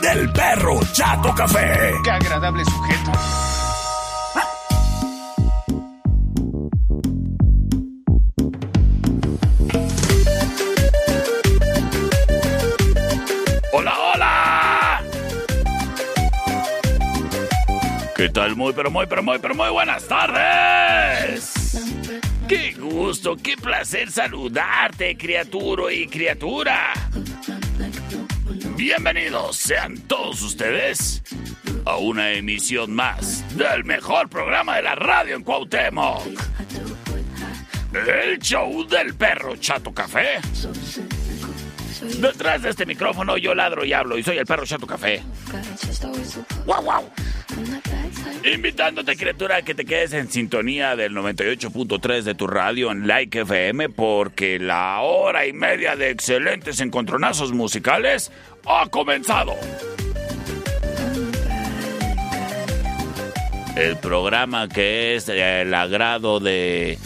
del perro Chato Café. Qué agradable sujeto. ¡Hola, hola! ¿Qué tal? Muy, pero muy, pero muy, pero muy buenas tardes. Qué gusto, qué placer saludarte, criatura y criatura. Bienvenidos sean todos ustedes a una emisión más del mejor programa de la radio en Cuauhtémoc. El show del perro Chato Café. Detrás de este micrófono yo ladro y hablo y soy el perro Chato Café. ¡Guau, guau! Invitándote, criatura, a que te quedes en sintonía del 98.3 de tu radio en Like FM porque la hora y media de excelentes encontronazos musicales ha comenzado. El programa que es el agrado de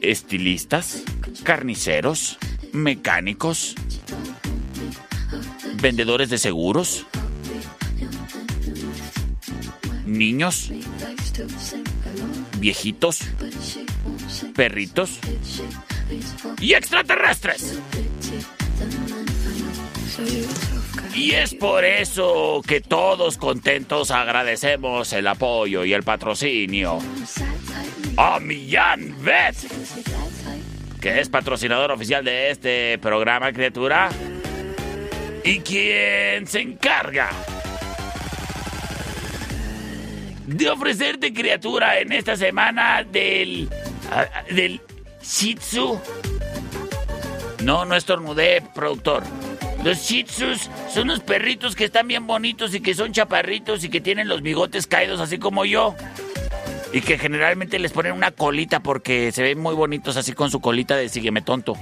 estilistas, carniceros, mecánicos, vendedores de seguros, niños, viejitos, perritos y extraterrestres. Y es por eso que todos contentos agradecemos el apoyo y el patrocinio a Millán Vet, que es patrocinador oficial de este programa, criatura, y quien se encarga de ofrecerte, criatura, en esta semana del. ah, del Shih Tzu. No, no estornudé, productor. Los Shih Tzus son unos perritos que están bien bonitos y que son chaparritos y que tienen los bigotes caídos así como yo. Y que generalmente les ponen una colita porque se ven muy bonitos así con su colita de sígueme tonto.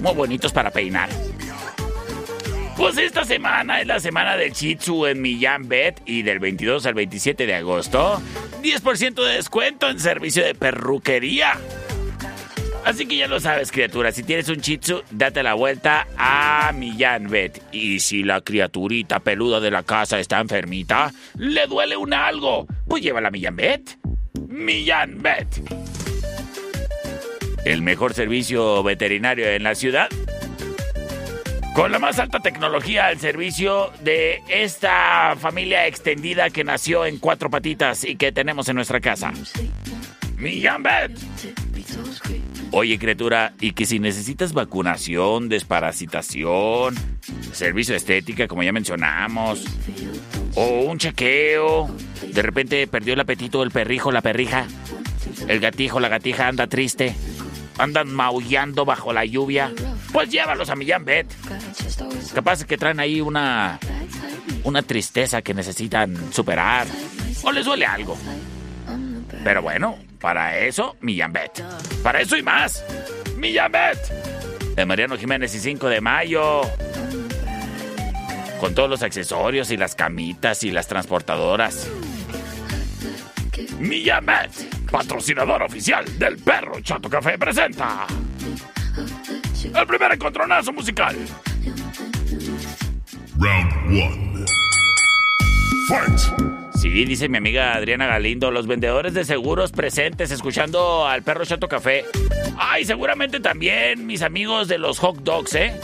Muy bonitos para peinar. Pues esta semana es la semana del Shih Tzu en Millán Bet y del 22 al 27 de agosto, 10% de descuento en servicio de perruquería. Así que ya lo sabes, criatura, si tienes un Shih Tzu, date la vuelta a Millán Bet. Y si la criaturita peluda de la casa está enfermita, le duele un algo, pues llévala a Millán Bet. Millán Bet. El mejor servicio veterinario en la ciudad con la más alta tecnología al servicio de esta familia extendida que nació en cuatro patitas y que tenemos en nuestra casa. Millán Bet. Oye, criatura, y que si necesitas vacunación, desparasitación, servicio de estética, como ya mencionamos, o un chequeo, de repente perdió el apetito el perrijo, la perrija, el gatijo, la gatija anda triste, andan maullando bajo la lluvia, pues llévalos a Millán Bet. Capaz que traen ahí una, una tristeza que necesitan superar, o les duele algo. Pero bueno, para eso, Millán Bet. Para eso y más, Millán Bet. De Mariano Jiménez y 5 de mayo. Con todos los accesorios y las camitas y las transportadoras. Millán Bet, patrocinador oficial del perro Chato Café, presenta. El primer encontronazo musical. Round one. Fight! Sí, dice mi amiga Adriana Galindo, los vendedores de seguros presentes escuchando al perro Chato Café. Ay, seguramente también mis amigos de los hot dogs, ¿eh?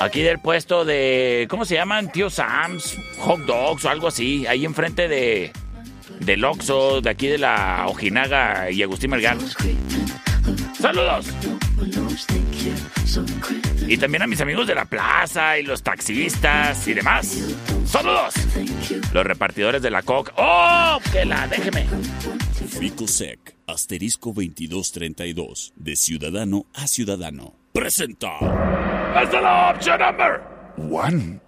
Aquí del puesto de. ¿Cómo se llaman? Tío Sam's, hot dogs o algo así. Ahí enfrente de. Del Oxxo, de aquí de la Ojinaga y Agustín Melgar. ¡Saludos! Y también a mis amigos de la plaza y los taxistas y demás. ¡Saludos! Los repartidores de la coca. ¡Oh! ¡Que la! ¡Déjeme! Ficosec, asterisco 2232, de ciudadano a ciudadano. Presenta. ¡Es la opción number one!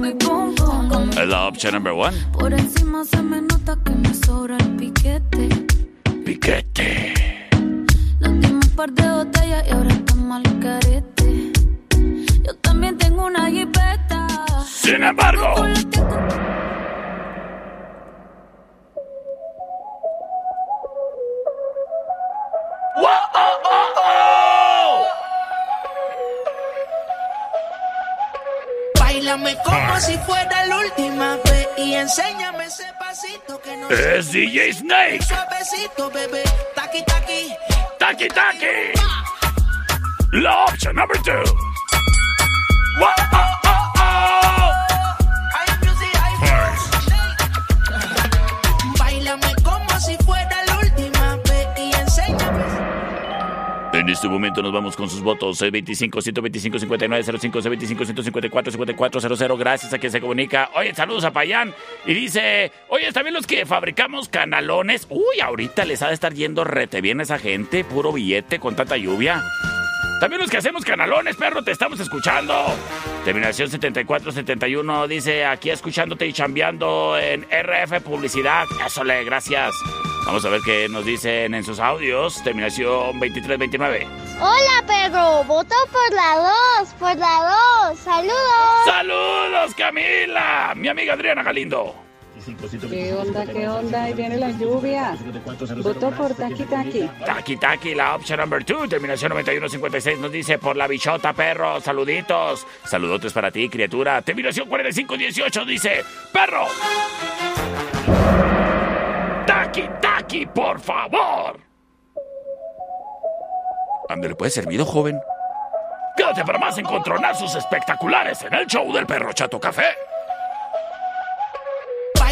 Mi pum pum. con mi- Es la opción number one. Por encima se me nota que me sobra el piquete. Piquete. Nos dimos un par de botellas y ahora estamos al carete. También tengo una jipeta. Sin embargo. Oh, oh, oh! Bailame como si fuera la última vez y enséñame ese pasito que no sé. Es DJ Snake. Suavecito, bebé. Taqui, taqui. Taki Taki. La opción number two. En este momento nos vamos con sus votos. 25 125 59 05 25 154 54 00. Gracias a quien se comunica. Oye, saludos a Payán. Y dice: Oye, también los que fabricamos canalones. Uy, ahorita les ha de estar yendo rete bien esa gente. Puro billete con tanta lluvia. También los que hacemos canalones, perro, te estamos escuchando. Terminación 7471 dice: Aquí escuchándote y chambeando en RF Publicidad. Eso le, gracias. Vamos a ver qué nos dicen en sus audios. Terminación 2329. Hola, perro. Voto por la 2, por la 2. Saludos. ¡Saludos, Camila! Mi amiga Adriana Galindo. ¿Qué onda, qué onda? Ahí viene la lluvia. Voto por Taki Taki. Taki Taki, la option number 2, terminación 9156, nos dice por la bichota, perro. Saluditos. Saludotes para ti, criatura. Terminación 4518 dice, perro. Taki Taki, por favor. ¿Dónde le puede servido, joven? Quédate para más encontronazos espectaculares en el show del perro Chato Café.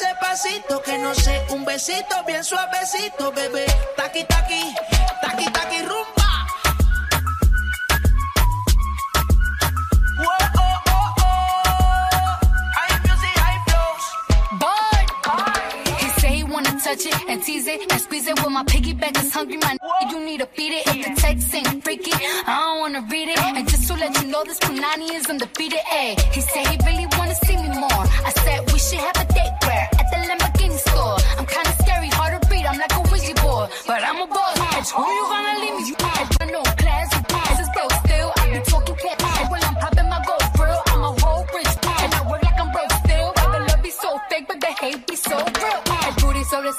Ese pasito que no sé, un besito bien suavecito, bebé. Taqui, taqui, taqui, taqui, rumba. Whoa, oh, oh, oh. Hay music, hay flows. Bored. He say he wanna touch it and tease it and squeeze it. With my piggyback is hungry, my nigga, you need to feed it. If the text ain't freaky, I don't wanna read it. And just to let you know, this Punani is undefeated. Ay, he said he really wanna see me more. I said we should have a date but I'm a boss. Bitch, who you gonna leave me?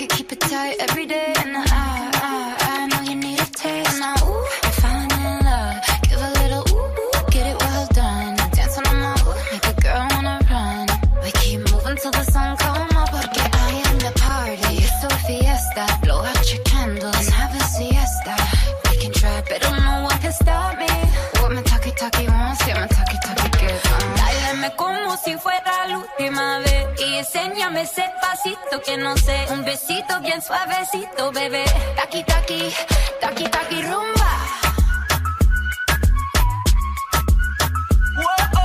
It, keep it tight every day. Ese pasito que no sé, un besito bien suavecito, bebé. Taqui taqui, taqui taqui rumba. Whoa,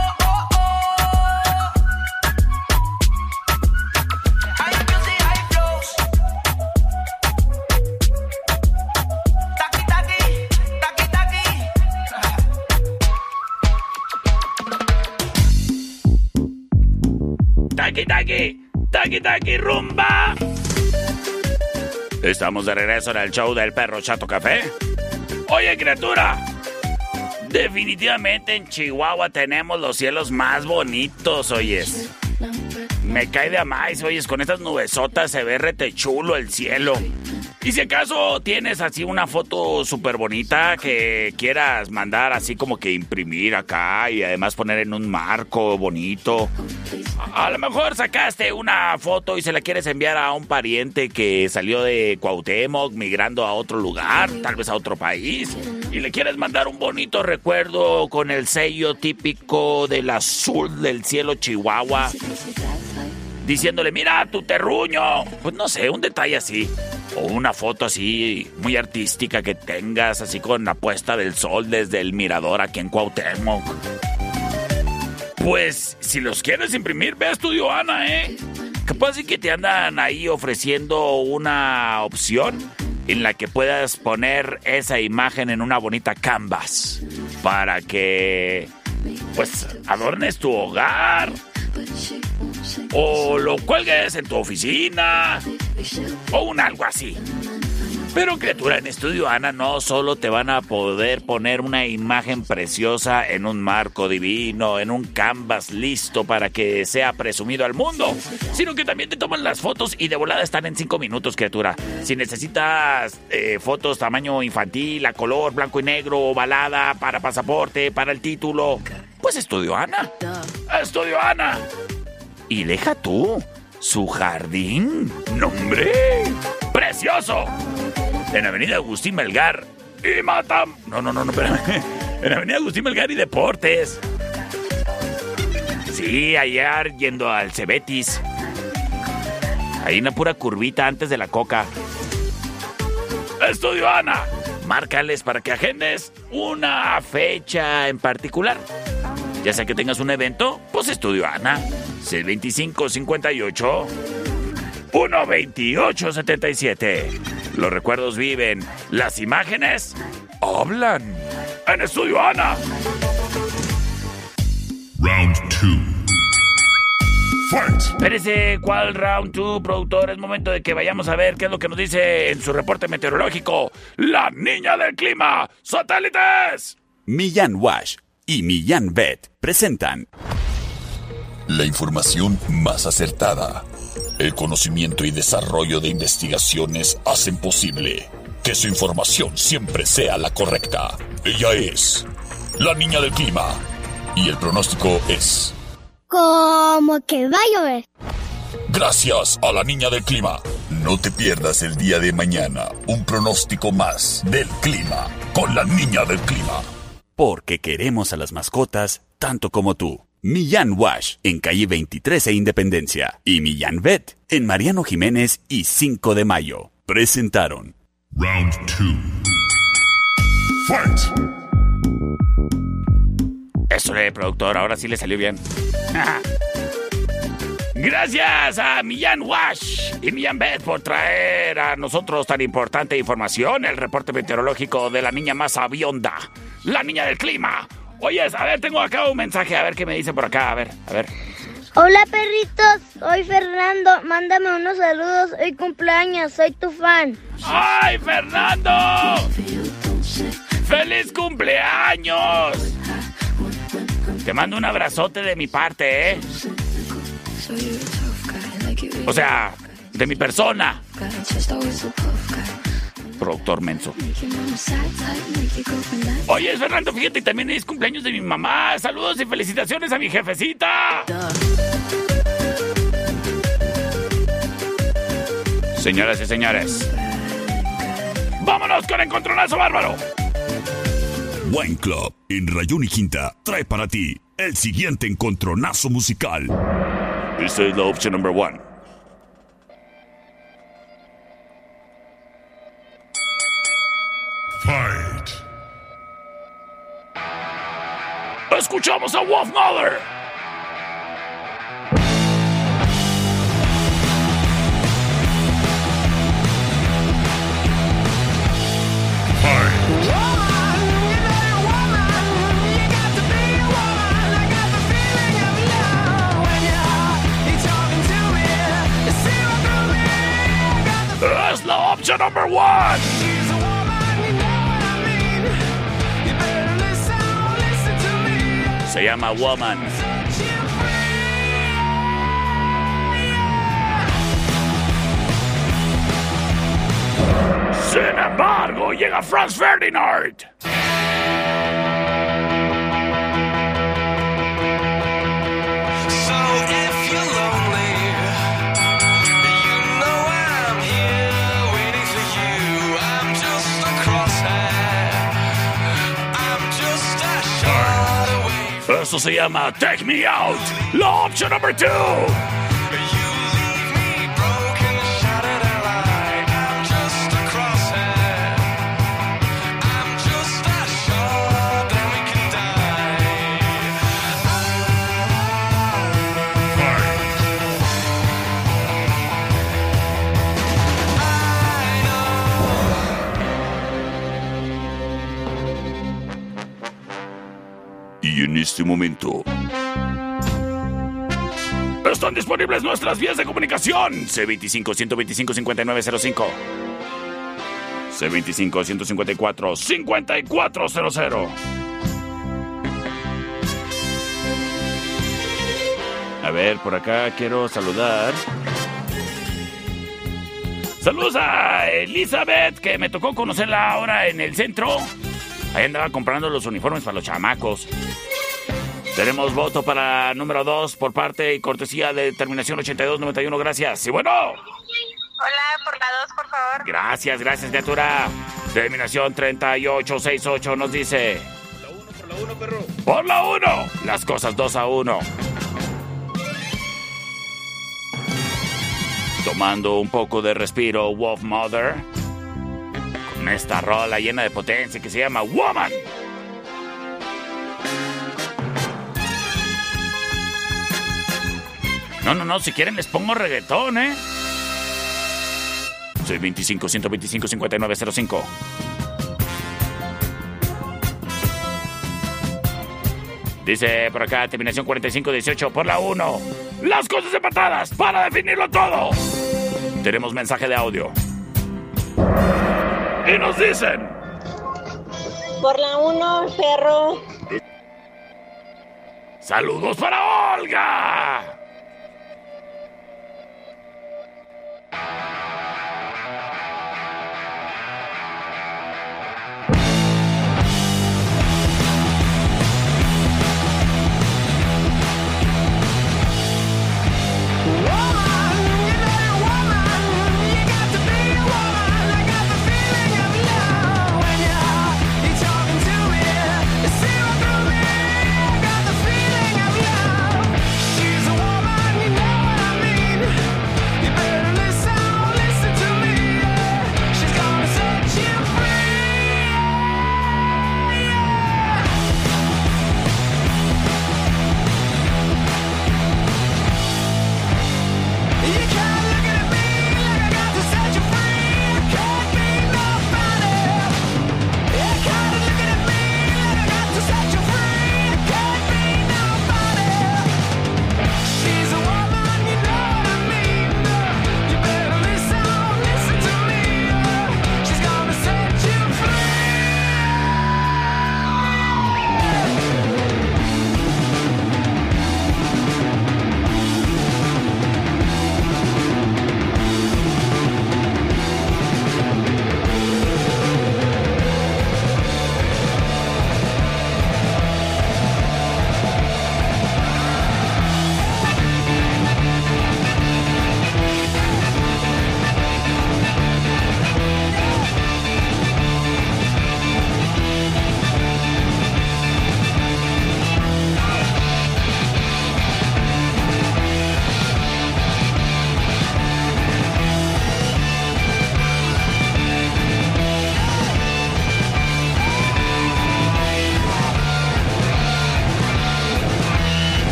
oh, Taqui taqui, rumba. Estamos de regreso en el show del perro Chato Café. Oye, criatura. Definitivamente en Chihuahua tenemos los cielos más bonitos, oyes. Me cae de a más, oyes, con estas nubesotas se ve rete chulo el cielo. Y si acaso tienes así una foto súper bonita que quieras mandar así como que imprimir acá y además poner en un marco bonito. A, a lo mejor sacaste una foto y se la quieres enviar a un pariente que salió de Cuauhtémoc migrando a otro lugar, tal vez a otro país. Y le quieres mandar un bonito recuerdo con el sello típico del azul del cielo Chihuahua diciéndole, mira tu terruño. Pues no sé, un detalle así. O una foto así muy artística que tengas, así con la puesta del sol desde el mirador aquí en Cuauhtémoc. Pues si los quieres imprimir, ve a Estudio Ana, ¿eh? Capaz y que te andan ahí ofreciendo una opción en la que puedas poner esa imagen en una bonita canvas para que pues adornes tu hogar o lo cuelgues en tu oficina o un algo así. Pero criatura, en Estudio Ana no solo te van a poder poner una imagen preciosa en un marco divino, en un canvas listo para que sea presumido al mundo, sino que también te toman las fotos y de volada están en 5 minutos, criatura. Si necesitas eh, fotos tamaño infantil, a color, blanco y negro, ovalada, para pasaporte, para el título, pues Estudio Ana. Estudio Ana. Y deja tú, su jardín. ¡Nombre! ¡Precioso! En Avenida Agustín Melgar y Matam. No, no, no, no, espérame. En Avenida Agustín Melgar y Deportes. Sí, allá yendo al Cebetis. Ahí una pura curvita antes de la coca. Estudio Ana. Márcales para que agendes una fecha en particular. Ya sea que tengas un evento, pues Estudio Ana. C2558 12877. Los recuerdos viven, las imágenes hablan. En Estudio Ana. Round 2. Fight. Espérese, ¿cuál round 2, productor? Es momento de que vayamos a ver qué es lo que nos dice en su reporte meteorológico. La niña del clima. ¡Satélites! Millán Wash y Millán Vet presentan La información más acertada. El conocimiento y desarrollo de investigaciones hacen posible que su información siempre sea la correcta. Ella es la niña del clima. Y el pronóstico es... Como que va a llover. Gracias a la niña del clima. No te pierdas el día de mañana un pronóstico más del clima con la niña del clima. Porque queremos a las mascotas tanto como tú. Millán Wash en calle 23 e Independencia y Millán Vet en Mariano Jiménez y 5 de Mayo. Presentaron Round 2. Fight. Eso, eh, productor, ahora sí le salió bien. Gracias a Millán Wash y Millán Bet por traer a nosotros tan importante información, el reporte meteorológico de la niña más avionda, la niña del clima. Oye, a ver, tengo acá un mensaje, a ver qué me dice por acá, a ver, a ver. Hola perritos, soy Fernando, mándame unos saludos, hoy cumpleaños, soy tu fan. ¡Ay, Fernando! ¡Feliz cumpleaños! Te mando un abrazote de mi parte, ¿eh? O sea, de mi persona. Productor menso. Oye, Fernando, fíjate, también es cumpleaños de mi mamá. Saludos y felicitaciones a mi jefecita. Señoras y señores, vámonos con Encontronazo Bárbaro. Wine Club en Rayón y Quinta trae para ti el siguiente encontronazo musical. Esta es la opción number one. Fight. Escuchamos a Wolf Mother. Opción number one. Se llama Woman. Sin embargo, llega Franz Ferdinand. Esto se llama Take Me Out, la opción número 2. Momento. Están disponibles nuestras vías de comunicación. C25-125-5905. C25-154-5400. A ver, por acá quiero saludar. Saludos a Elizabeth, que me tocó conocerla ahora en el centro. Ahí andaba comprando los uniformes para los chamacos. Tenemos voto para número 2 por parte y cortesía de terminación 8291. Gracias. Y bueno, Hola, por la 2, por favor. gracias, gracias, criatura. Terminación 3868 nos dice. Por la 1, por la 1, perro. Por la 1. Las cosas 2 a 1. Tomando un poco de respiro, Wolf Mother. Con esta rola llena de potencia que se llama Woman. No, no, no, si quieren les pongo reggaetón, ¿eh? Soy 25 125 5905. Dice por acá, terminación 4518 por la 1. Las cosas empatadas para definirlo todo. Tenemos mensaje de audio. Y nos dicen. Por la 1, perro. Saludos para Olga. Bye.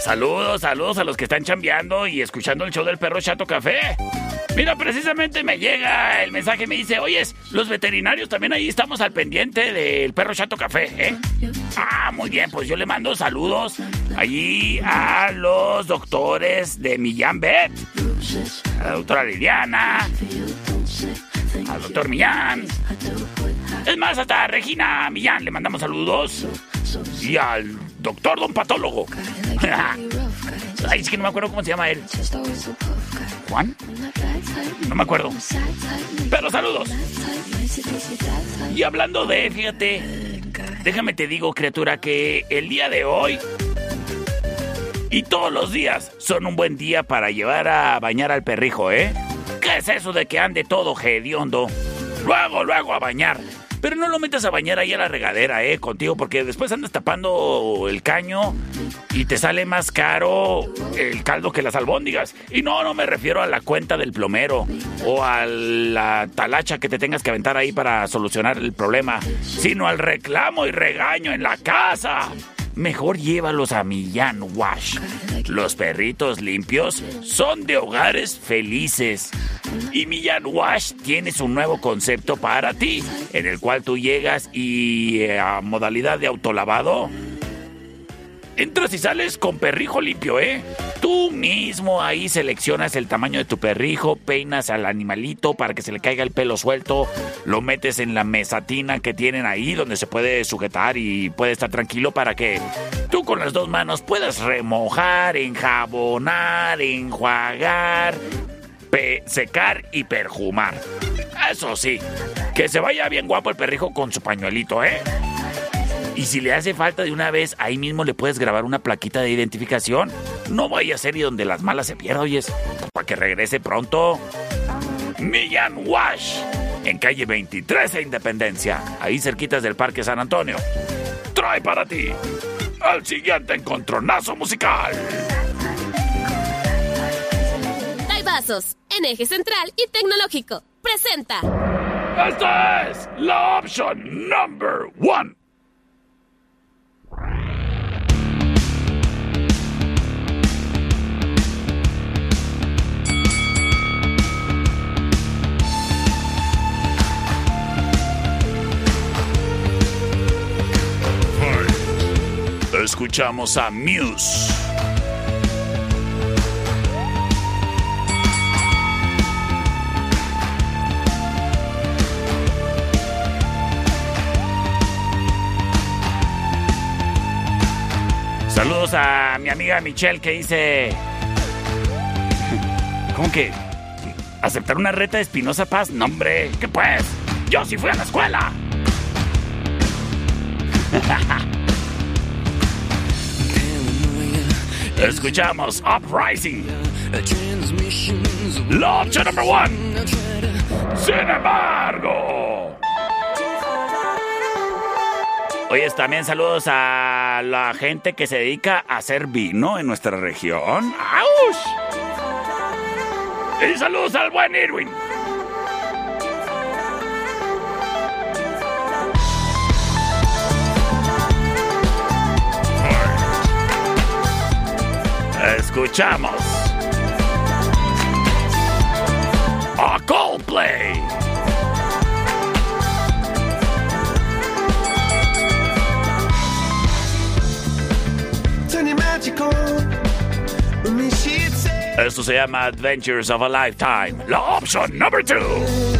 Saludos, saludos a los que están chambeando y escuchando el show del perro Chato Café. Mira, precisamente me llega el mensaje, me dice, oyes, los veterinarios también ahí estamos al pendiente del perro Chato Café, ¿eh? Ah, muy bien, pues yo le mando saludos allí a los doctores de Millán Vet, a la doctora Liliana, al doctor Millán, es más, hasta a Regina Millán le mandamos saludos. Y al doctor Don Patólogo. Ay, es que no me acuerdo cómo se llama él. ¿Juan? No me acuerdo. Pero saludos. Y hablando de, fíjate, déjame te digo, criatura, que el día de hoy y todos los días son un buen día para llevar a bañar al perrijo, ¿eh? ¿Qué es eso de que ande todo hediondo? Luego, luego a bañar. Pero no lo metas a bañar ahí a la regadera, eh, contigo, porque después andas tapando el caño y te sale más caro el caldo que las albóndigas. Y no, no me refiero a la cuenta del plomero o a la talacha que te tengas que aventar ahí para solucionar el problema, sino al reclamo y regaño en la casa. Mejor llévalos a Millán Wash. Los perritos limpios son de hogares felices. Y Millán Wash tiene su nuevo concepto para ti, en el cual tú llegas y eh, a modalidad de autolavado. Entras y sales con perrijo limpio, ¿eh? Tú mismo ahí seleccionas el tamaño de tu perrijo, peinas al animalito para que se le caiga el pelo suelto, lo metes en la mesatina que tienen ahí donde se puede sujetar y puede estar tranquilo para que tú con las dos manos puedas remojar, enjabonar, enjuagar, secar y perjumar. Eso sí, que se vaya bien guapo el perrijo con su pañuelito, ¿eh? Y si le hace falta de una vez, ahí mismo le puedes grabar una plaquita de identificación. No vaya a ser y donde las malas se pierdan, oyes. Para que regrese pronto. Millán Wash. En calle 23 e Independencia. Ahí cerquitas del Parque San Antonio. Trae para ti. Al siguiente encontronazo musical. Vasos, en eje central y tecnológico. Presenta. Esta es la opción number one. Escuchamos a Muse. Saludos a mi amiga Michelle que dice... ¿Cómo que? ¿Aceptar una reta de Espinosa Paz? No, hombre, ¿qué pues? Yo sí fui a la escuela. Escuchamos Uprising. La opción number one. Sin embargo. Oye, también saludos a la gente que se dedica a hacer vino en nuestra región. ¡Auch! Y saludos al buen Irwin. Escuchamos a Coldplay. Esto se llama Adventures of a Lifetime, la opción número 2.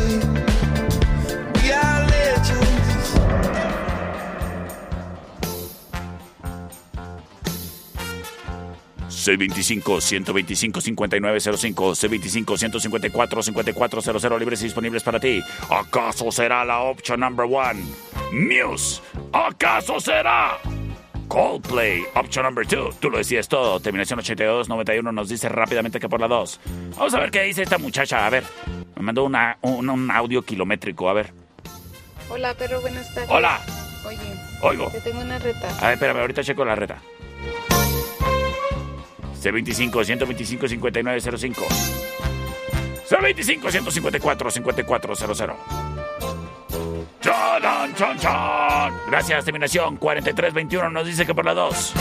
C25-125-5905, C25-154-5400 libres y disponibles para ti. ¿Acaso será la opción number one? Muse. ¿Acaso será? Coldplay, option number two Tú lo decías todo. Terminación 8291 nos dice rápidamente que por la 2. Vamos a ver qué dice esta muchacha. A ver, me mandó una, un, audio kilométrico. A ver. Hola, perro, buenas tardes. Hola. Oye. Oigo. Te tengo una reta. A ver, espérame, ahorita checo la reta. C25 125 5905. C25 154 5400. ¡Chan, chan, chan! Gracias, terminación 4321 nos dice que por la 2.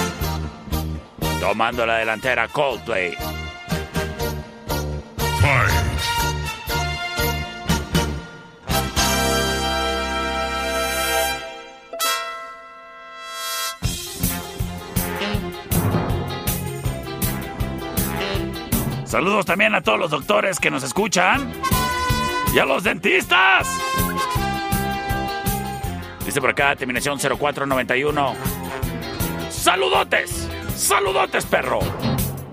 Tomando la delantera, Coldplay. Saludos también a todos los doctores que nos escuchan. Y a los dentistas. Dice por acá, terminación 0491. Saludotes. Saludotes, perro.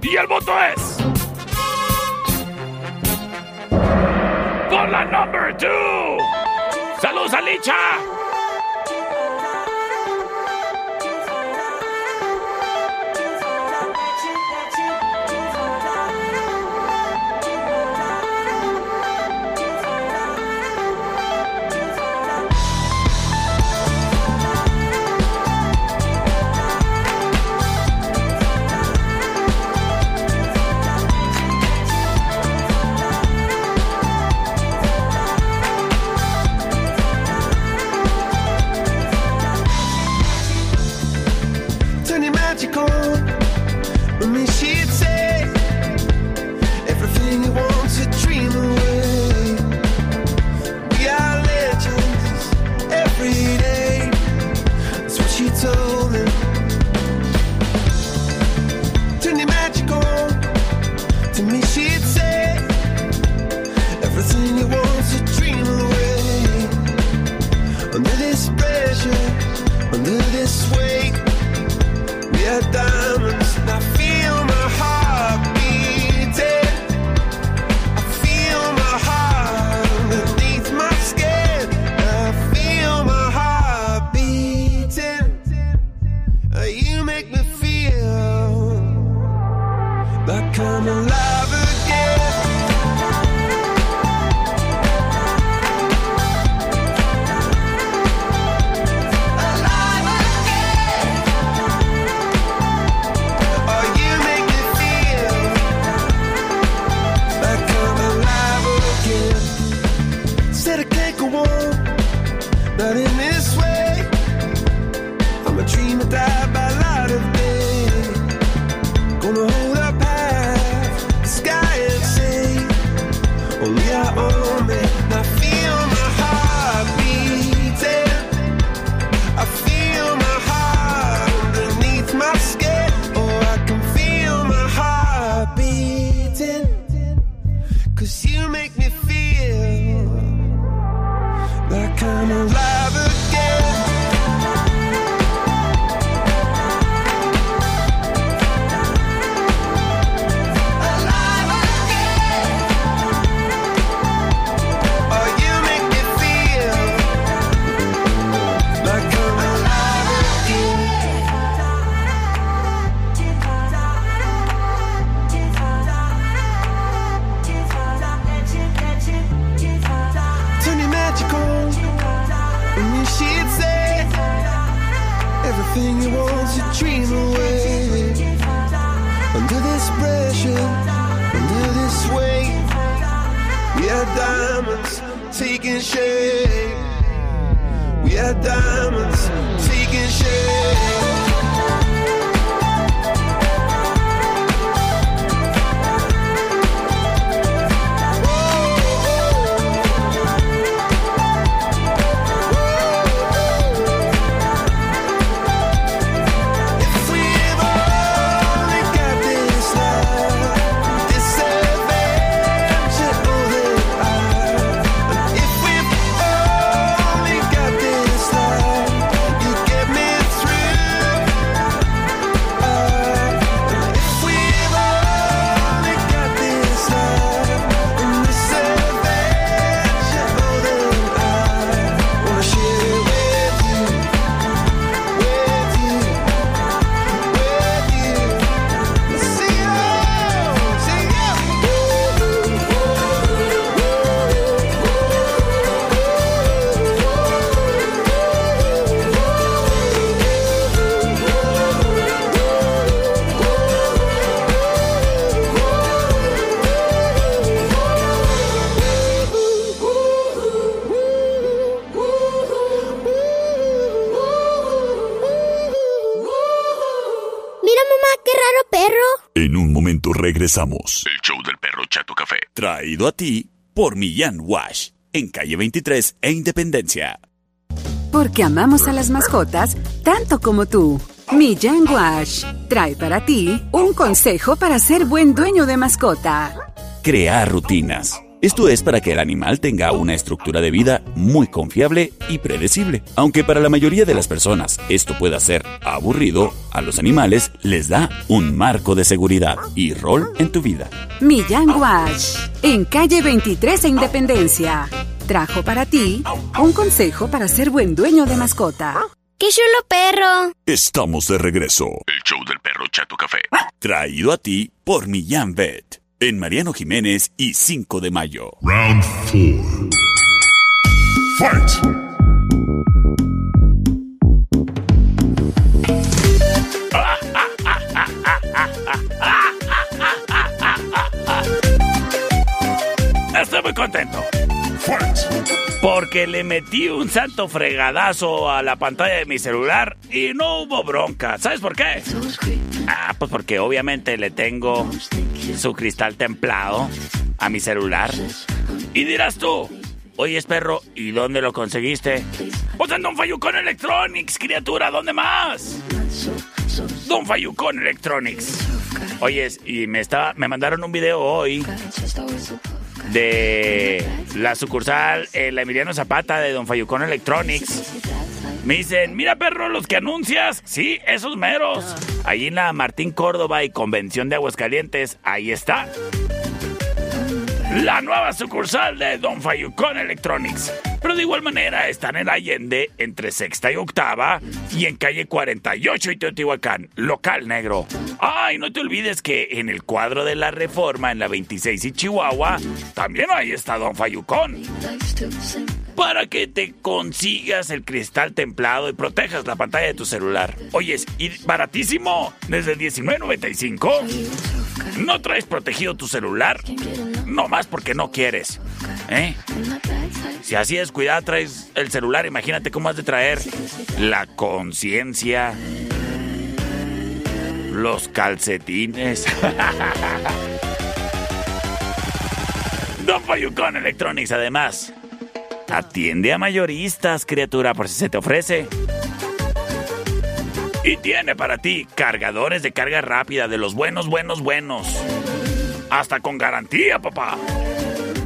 Y el voto es... Por la number 2. Saludos a Licha. Regresamos. El show del perro Chato Café. Traído a ti por Millán Wash. En calle 23 e Independencia. Porque amamos a las mascotas tanto como tú. Millán Wash trae para ti un consejo para ser buen dueño de mascota. Crear rutinas. Esto es para que el animal tenga una estructura de vida muy confiable y predecible. Aunque para la mayoría de las personas esto pueda ser aburrido, a los animales les da un marco de seguridad y rol en tu vida. Millán Wash, en calle 23 e Independencia. Trajo para ti un consejo para ser buen dueño de mascota. ¡Qué chulo perro! Estamos de regreso. El show del perro Chato Café. Traído a ti por Millán Vet. En Mariano Jiménez y 5 de mayo. Round 4. Fight! Estoy muy contento. Porque le metí un santo fregadazo a la pantalla de mi celular y no hubo bronca. ¿Sabes por qué? Ah, pues porque obviamente le tengo su cristal templado a mi celular. Y dirás tú, oye, perro, ¿y dónde lo conseguiste? Pues en Don Fayucón Electronics, criatura, ¿dónde más? Don Fayucón Electronics. Oyes, y me estaba, me mandaron un video hoy de la sucursal en la Emiliano Zapata de Don Fayucón Electronics. Me dicen, mira perro, los que anuncias. Sí, esos meros. Ahí en la Martín Córdoba y Convención de Aguascalientes, ahí está. La nueva sucursal de Don Fayucón Electronics. Pero de igual manera están en Allende, entre sexta y octava, y en calle 48 y Teotihuacán, local negro. Ay, no te olvides que en el cuadro de la reforma, en la 26 y Chihuahua, también ahí está Don Fayucón. Para que te consigas el cristal templado y protejas la pantalla de tu celular. Oyes, y baratísimo, desde $19.95. ¿No traes protegido tu celular? No más porque no quieres. ¿Eh? Si así es, cuidado, traes el celular, imagínate cómo has de traer la conciencia, los calcetines. Don Fayucón Electronics, además, atiende a mayoristas, criatura, por si se te ofrece. Y tiene para ti cargadores de carga rápida de los buenos, buenos, buenos. Hasta con garantía, papá.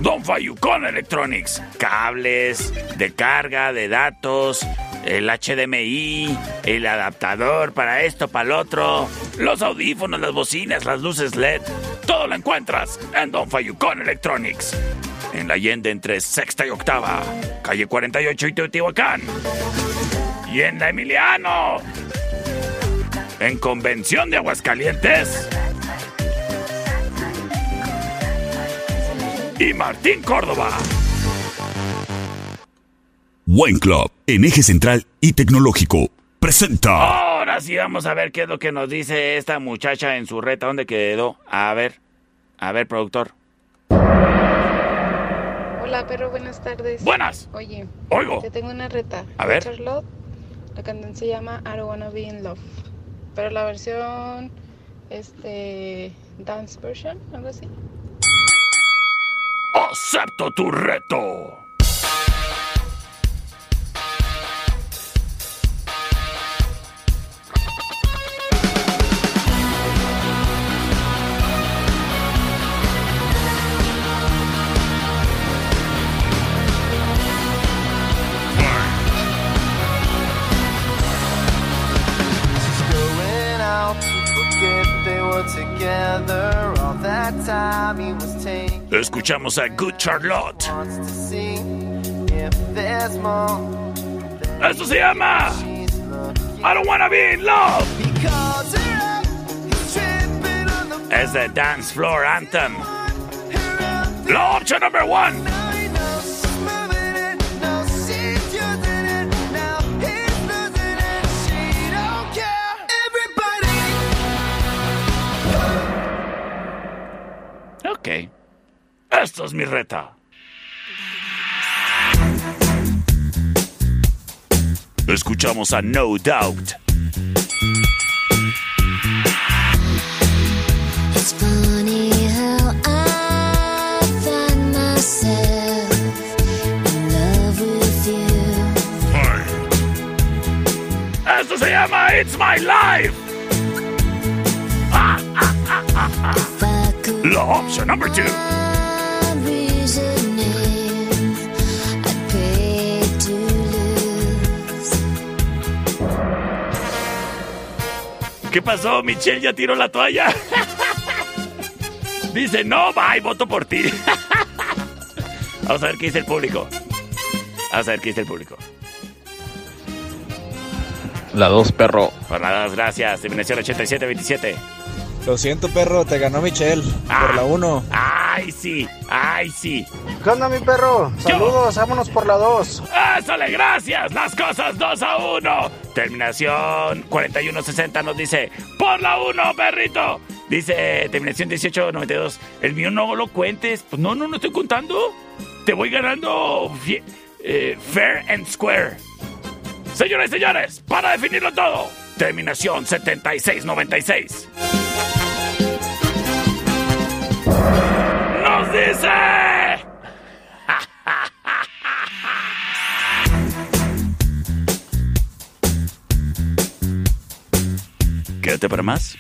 Don Fayucón Electronics. Cables de carga, de datos, el HDMI, el adaptador para esto, para el otro, los audífonos, las bocinas, las luces LED. Todo lo encuentras en Don Fayucón Electronics. En la Allende entre sexta y octava, calle 48 y Teotihuacán. Y en la Emiliano. En Convención de Aguascalientes. Y Martín Córdoba. Wine Club, en eje central y tecnológico, presenta. Ahora sí vamos a ver qué es lo que nos dice esta muchacha en su reta. ¿Dónde quedó? A ver, a ver, productor. Hola, perro, buenas tardes. Buenas. Oye, Oigo. te tengo una reta. A ver. Charlotte, la canción se llama I Don't Wanna Be in Love. Pero la versión, este, dance version, algo así. Acepto tu reto. Escuchamos a Good Charlotte. Esto se llama I Don't Wanna Be in Love. Es the Dance Floor Anthem. La opción number one. Esta es mi reta. Escuchamos a No Doubt. Esto se llama It's My Life. La opción number two. ¿Qué pasó? Michelle ya tiró la toalla. Dice, no, bye, voto por ti. Vamos a ver qué dice el público. Vamos a ver qué dice el público. La 2, perro. Por nada, gracias. Terminación 8727. Lo siento, perro, te ganó Michelle. Por la 1. Ay, sí, ay, sí. ¿Qué onda, mi perro? Saludos, vámonos por la 2. ¡Ésale, gracias! Las cosas 2 a 1. Terminación 4160 nos dice, por la 1, perrito. Dice, terminación 1892, el mío no lo cuentes. Pues no, no, no estoy contando. Te voy ganando eh, fair and square. Señores y señores, para definirlo todo, terminación 7696. Dice... Quédate para más.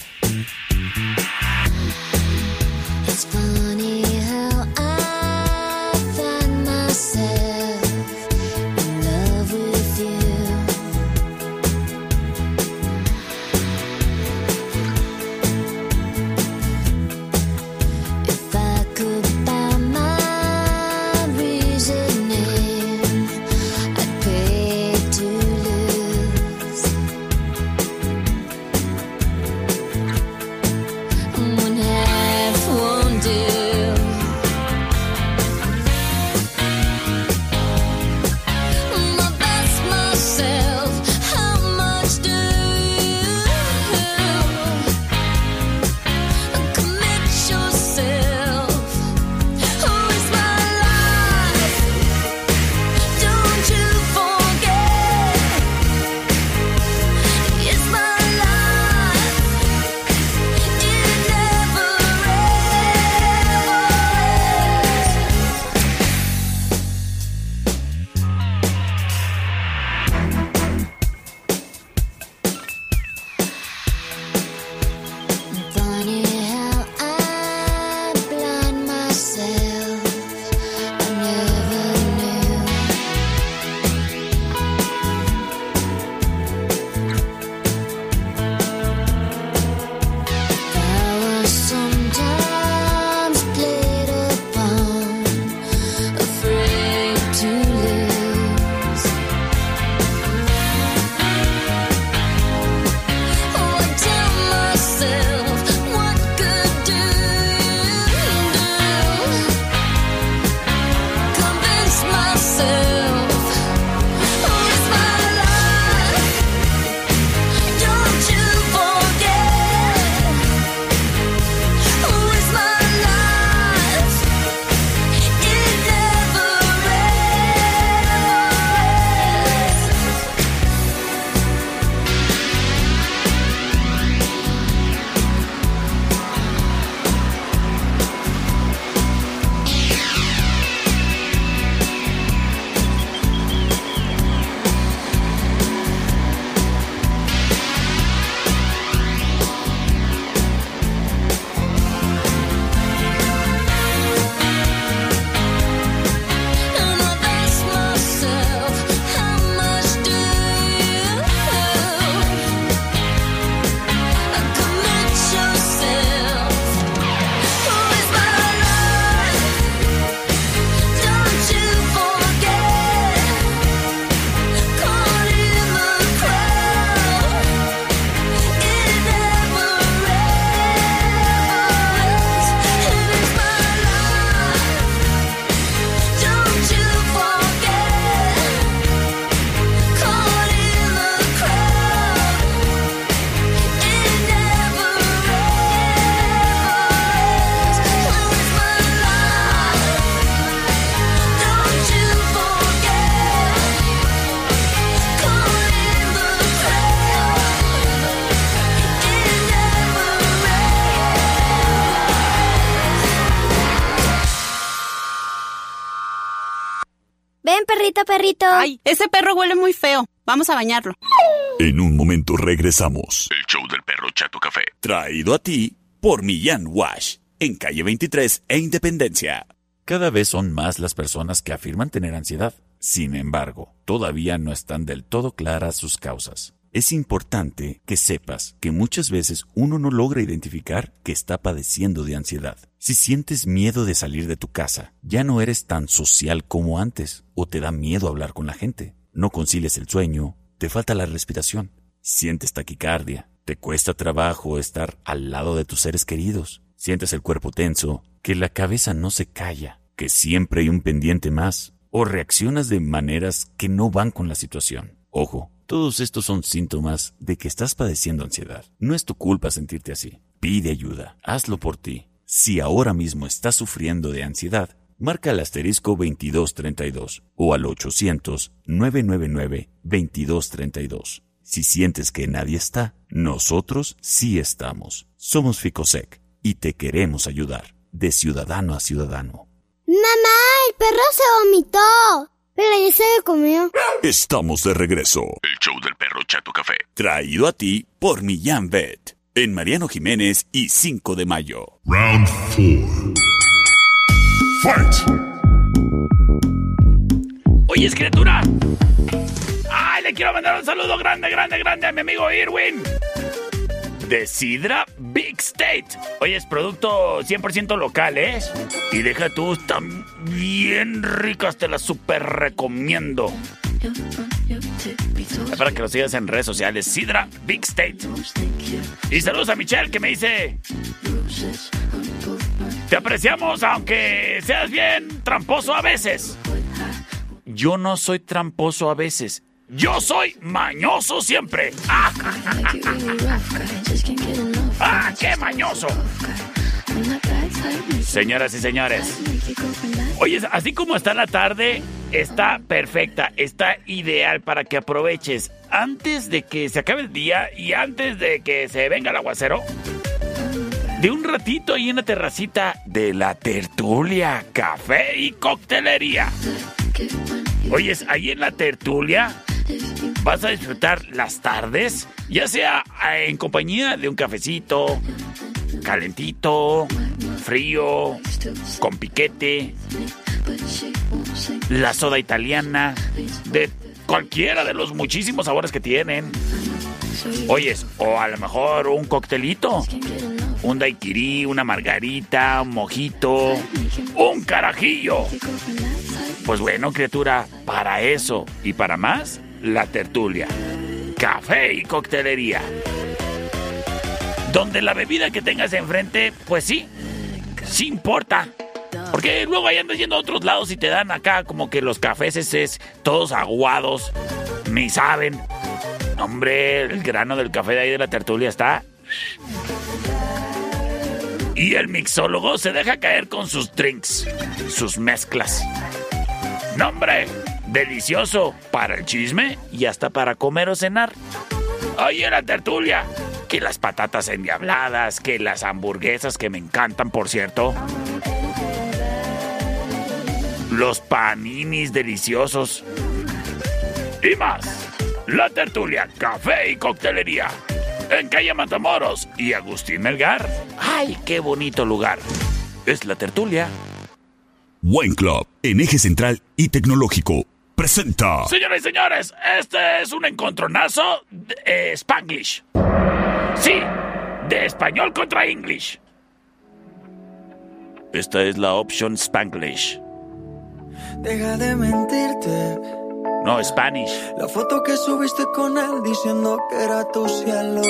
Ay, ese perro huele muy feo. Vamos a bañarlo. En un momento regresamos. El show del perro Chato Café. Traído a ti por Millán Wash. En calle 23 e Independencia. Cada vez son más las personas que afirman tener ansiedad. Sin embargo, todavía no están del todo claras sus causas. Es importante que sepas que muchas veces uno no logra identificar que está padeciendo de ansiedad. Si sientes miedo de salir de tu casa, ya no eres tan social como antes, o te da miedo hablar con la gente, no concilias el sueño, te falta la respiración, sientes taquicardia, te cuesta trabajo estar al lado de tus seres queridos, sientes el cuerpo tenso, que la cabeza no se calla, que siempre hay un pendiente más, o reaccionas de maneras que no van con la situación. Ojo, todos estos son síntomas de que estás padeciendo ansiedad. No es tu culpa sentirte así. Pide ayuda. Hazlo por ti. Si ahora mismo estás sufriendo de ansiedad, marca el asterisco 2232 o al 800-999-2232. Si sientes que nadie está, nosotros sí estamos. Somos Ficosec y te queremos ayudar, de ciudadano a ciudadano. Mamá, el perro se vomitó. Pero ya se lo comió. Estamos de regreso. El show del perro Chato Café. Traído a ti por Millán Vet. En Mariano Jiménez y 5 de mayo. Round 4. Fight. Oye, criatura. Ay, le quiero mandar un saludo grande, grande, grande a mi amigo Irwin. De Sidra Big State. Oye, es producto 100% local, ¿eh? Y deja tú, están bien ricas, te las super recomiendo. Para que lo sigas en redes sociales. Sidra Big State. Y saludos a Michelle que me dice... Te apreciamos aunque seas bien tramposo a veces. Yo no soy tramposo a veces. Yo soy mañoso siempre. ¡Ah, ¡Ah qué mañoso! Señoras y señores. Oye, así como está la tarde, está perfecta, está ideal para que aproveches antes de que se acabe el día y antes de que se venga el aguacero. De un ratito ahí en la terracita de la tertulia, café y coctelería. Oyes, ahí en la tertulia vas a disfrutar las tardes, ya sea en compañía de un cafecito, calentito, frío, con piquete, la soda italiana, de cualquiera de los muchísimos sabores que tienen. Oyes, o a lo mejor un coctelito, un daiquiri, una margarita, un mojito, un carajillo. Pues bueno, criatura, para eso y para más, la tertulia. Café y coctelería. Donde la bebida que tengas enfrente, pues sí, sí importa. Porque luego ahí andas yendo a otros lados y te dan acá como que los cafés es todos aguados, ni saben. Hombre, el grano del café de ahí de la tertulia está. Y el mixólogo se deja caer con sus drinks, sus mezclas. Nombre, delicioso para el chisme y hasta para comer o cenar. En la tertulia, que las patatas endiabladas, que las hamburguesas que me encantan, por cierto. Los paninis deliciosos. Y más. La tertulia, café y coctelería. En calle Matamoros y Agustín Melgar. ¡Ay, qué bonito lugar! Es la tertulia. Wine Club, en eje central y tecnológico, presenta. Señoras y señores, este es un encontronazo de eh, Spanglish. Sí, de español contra English. Esta es la opción Spanglish. Deja de mentirte. No, Spanish. La foto que subiste con él diciendo que era tu cielo.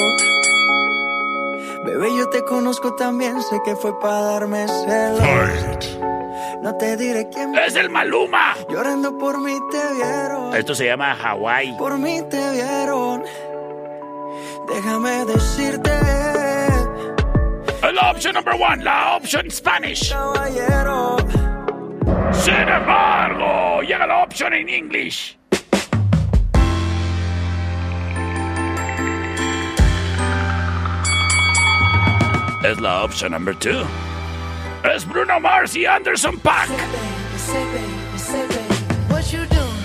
Bebé, yo te conozco también, sé que fue para darme celos. No te diré quién. ¡Es el Maluma! Llorando por mí te vieron. Esto se llama Hawaii. Por mí te vieron. Déjame decirte. La opción number one, la opción Spanish. Caballero. Sin embargo, llega la opción en English. Es la opción number two. Es Bruno Mars y Anderson. What you doing?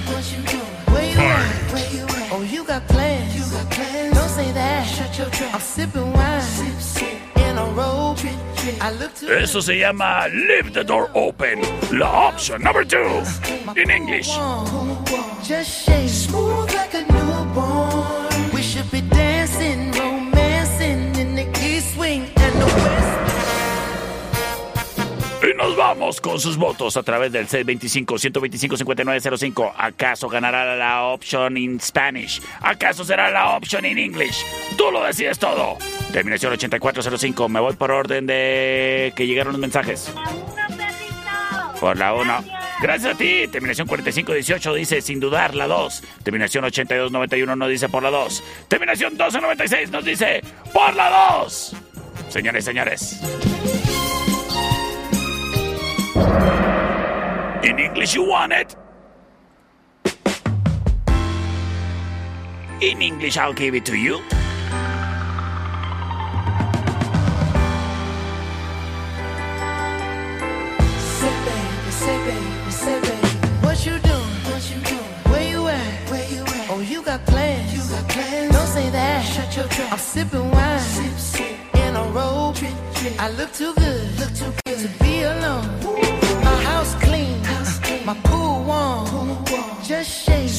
Where you? Oh, got plans. You got plans. Don't say that. Shut your trap. I'm sipping wine. Sip, sip. In a robe. I look to Eso se llama Leave the Door Open. La option number two. In English. Just shake Y nos vamos con sus votos a través del 625-125-5905. ¿Acaso ganará la option in Spanish? ¿Acaso será la option in English? Tú lo decides todo. Terminación 8405. Me voy por orden de que llegaron los mensajes. Por la 1. Gracias a ti. Terminación 4518 dice sin dudar la 2. Terminación 8291 nos dice por la 2. Terminación 1296 nos dice por la 2. Señores, señores. In English, you want it? In English, I'll give it to you. Say baby, say baby, say baby. What you doing? Where you at? Oh, you got plans. You got plans. Don't say that. Shut your trap. I'm sipping wine. Sip, sip. In a drip. I look too good. Look too good to be alone. My house clean. My. Pool warm. Just shake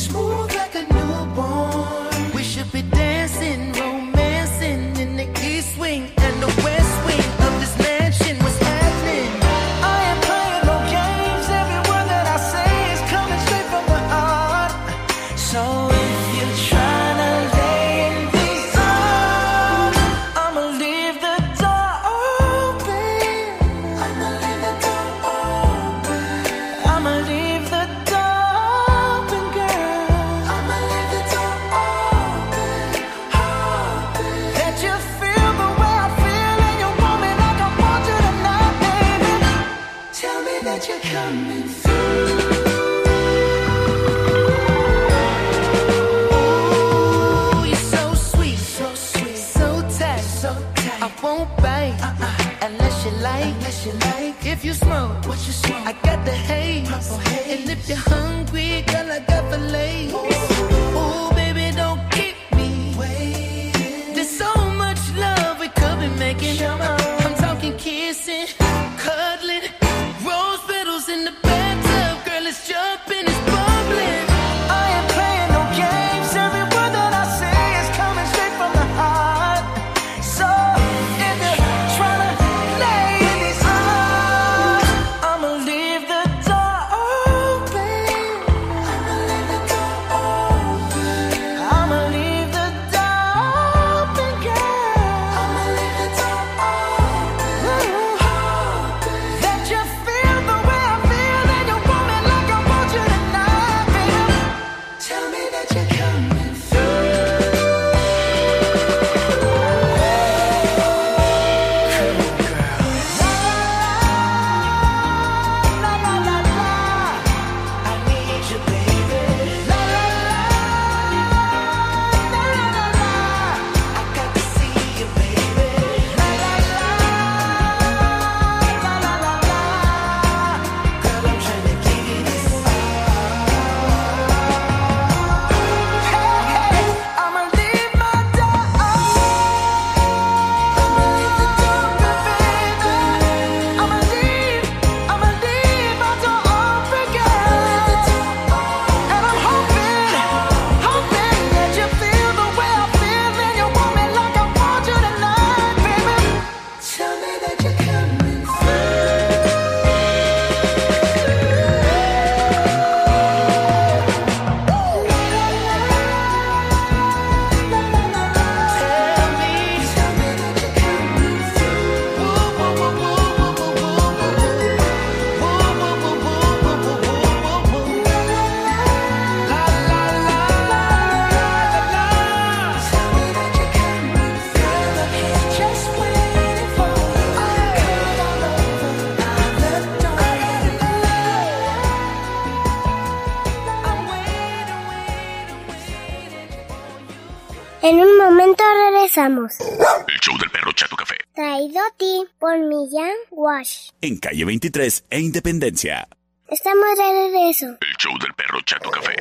El show del perro Chato Café. Traído a ti por Millán Wash. En calle 23 e Independencia. Estamos de regreso. El show del perro Chato Café.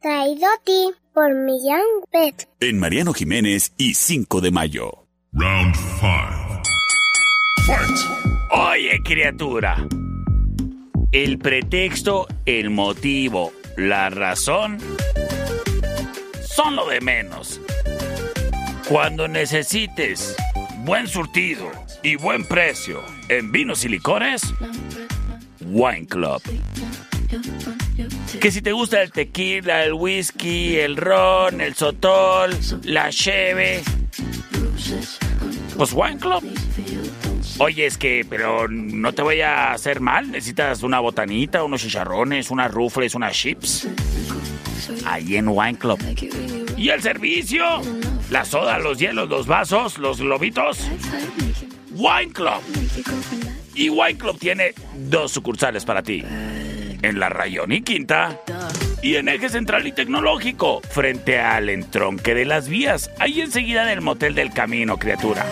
Traído a ti por Millán Pet. En Mariano Jiménez y 5 de mayo. Round 5. Oye, criatura. El pretexto, el motivo, la razón son lo de menos. Cuando necesites buen surtido y buen precio en vinos y licores, Wine Club. Que si te gusta el tequila, el whisky, el ron, el sotol, la cheve, pues Wine Club. Oye, es que, pero no te voy a hacer mal. Necesitas una botanita, unos chicharrones, unas rufles, unas chips. Ahí en Wine Club. ¿Y el servicio? La soda, los hielos, los vasos, los globitos. Wine Club. Y Wine Club tiene dos sucursales para ti. En la Rayón y Quinta. Y en Eje Central y Tecnológico, frente al entronque de las vías, ahí enseguida del Motel del Camino, criatura.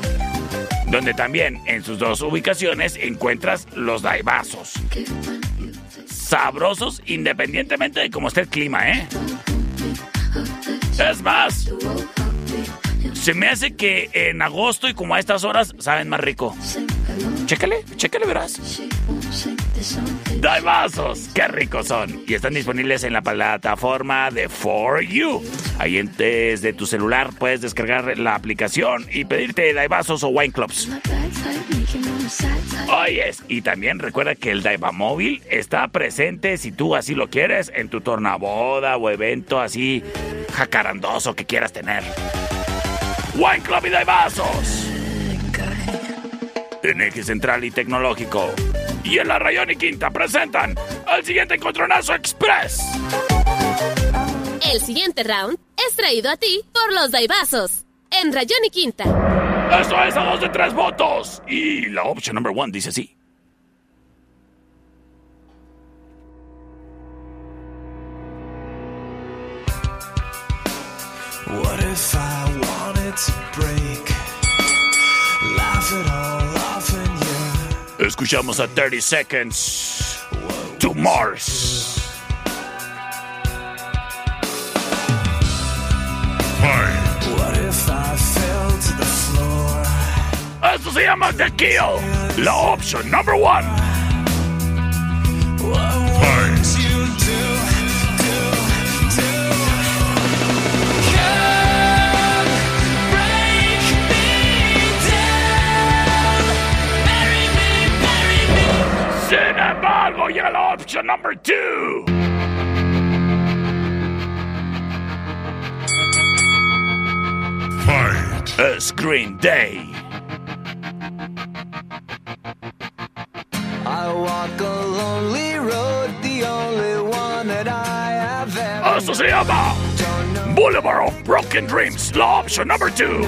Donde también en sus dos ubicaciones encuentras los daibazos. Sabrosos independientemente de cómo esté el clima, ¿eh? Es más, se me hace que en agosto y como a estas horas saben más rico. Chécale, chécale, verás. Daibazos, qué ricos son. Y están disponibles en la plataforma de For You. Ahí desde tu celular puedes descargar la aplicación y pedirte Daibazos o Wine Clubs. Oyes, y también recuerda que el Daiva Móvil está presente si tú así lo quieres en tu tornaboda o evento así jacarandoso que quieras tener. Wine Club y Daibazos. En Eje Central y Tecnológico. Y en la Rayón y Quinta presentan al siguiente Encontronazo Express. El siguiente round es traído a ti por los Daibazos. En Rayón y Quinta. Eso es a dos de tres votos. Y la opción number one dice así. What if I wanted to break? Laugh it all off and yeah. Escuchamos a 30 Seconds to Mars. What if I fell to the floor? Esto se llama The Kill. La opción number one. What embargo, llega la opción number two. Fight. A screen Day. I walk a lonely road, the only one that I have ever Esto se llama Boulevard of Broken Dreams. La opción number two.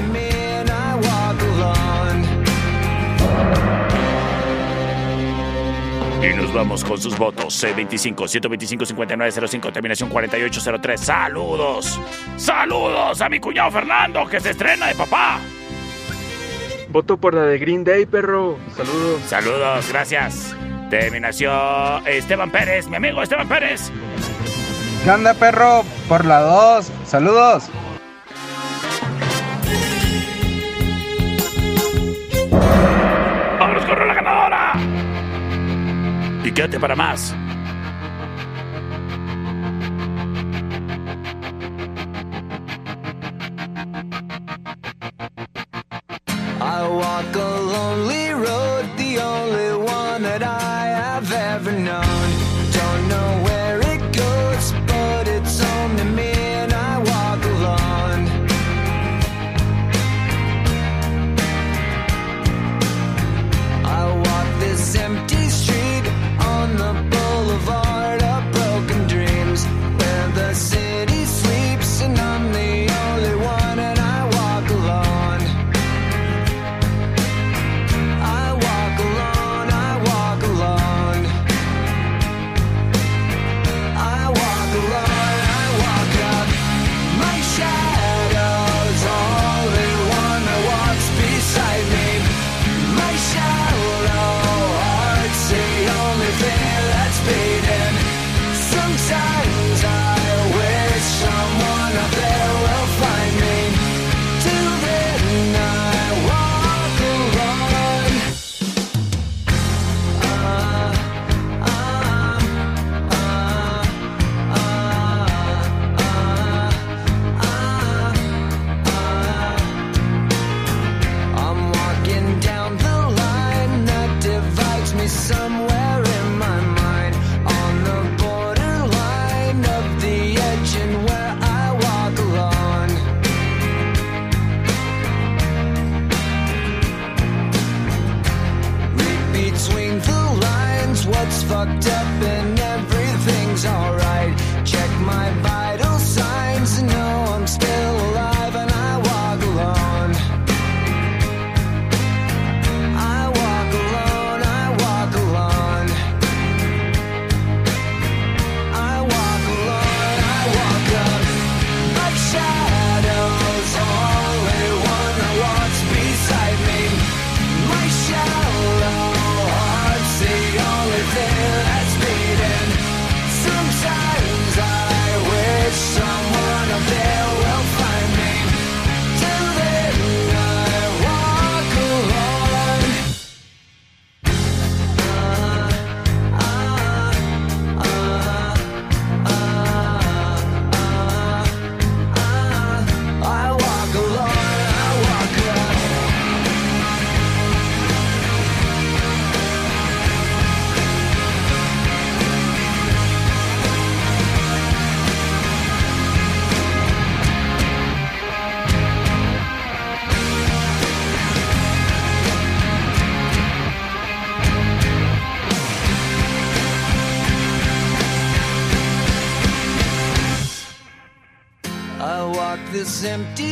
Y nos vamos con sus votos. C25 125 5905 terminación 4803. Saludos. Saludos a mi cuñado Fernando que se estrena de papá. Voto por la de Green Day, perro. Saludos. Saludos, gracias. Terminación Esteban Pérez, mi amigo Esteban Pérez. ¿Qué onda, perro? Por la 2. Saludos. Quédate para más.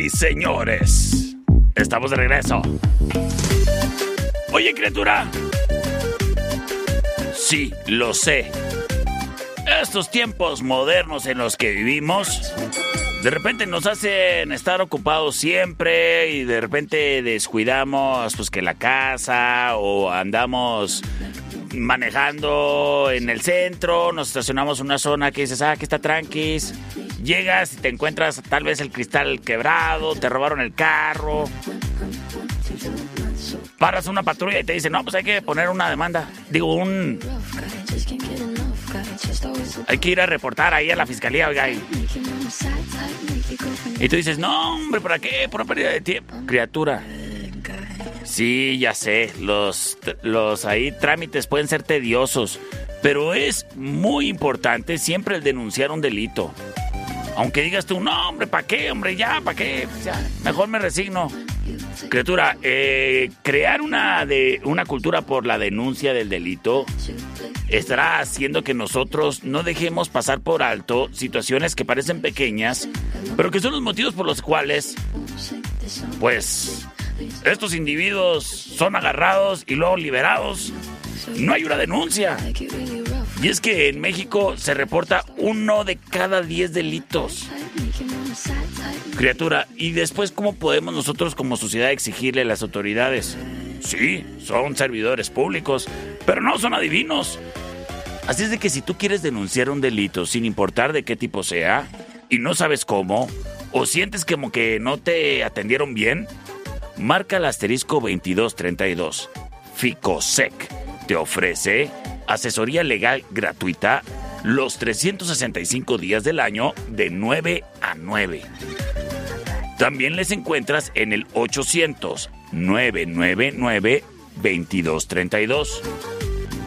y señores, estamos de regreso. Oye, criatura. Sí, lo sé. Estos tiempos modernos en los que vivimos, de repente nos hacen estar ocupados siempre y de repente descuidamos pues que la casa o andamos manejando en el centro, nos estacionamos en una zona que dices, ah, aquí está tranquis. Llegas y te encuentras tal vez el cristal quebrado, te robaron el carro. Paras una patrulla y te dicen, no, pues hay que poner una demanda. Digo, un... Hay que ir a reportar ahí a la fiscalía, oiga. Y, tú dices, no, hombre, ¿para qué? Por una pérdida de tiempo. Criatura. Sí, ya sé, los, los ahí trámites pueden ser tediosos, pero es muy importante siempre el denunciar un delito. Aunque digas tú, no, hombre, ¿para qué, hombre? Ya, ¿para qué? Mejor me resigno. Criatura, eh, crear una, de, una cultura por la denuncia del delito estará haciendo que nosotros no dejemos pasar por alto situaciones que parecen pequeñas, pero que son los motivos por los cuales, pues, estos individuos son agarrados y luego liberados. No hay una denuncia. Y es que en México se reporta uno de cada diez delitos. Criatura, ¿y después cómo podemos nosotros como sociedad exigirle a las autoridades? Sí, son servidores públicos, pero no son adivinos. Así es de que si tú quieres denunciar un delito, sin importar de qué tipo sea, y no sabes cómo, o sientes como que no te atendieron bien, marca el asterisco 2232. Ficosec te ofrece asesoría legal gratuita los 365 días del año de 9 a 9. También les encuentras en el 800-999-2232.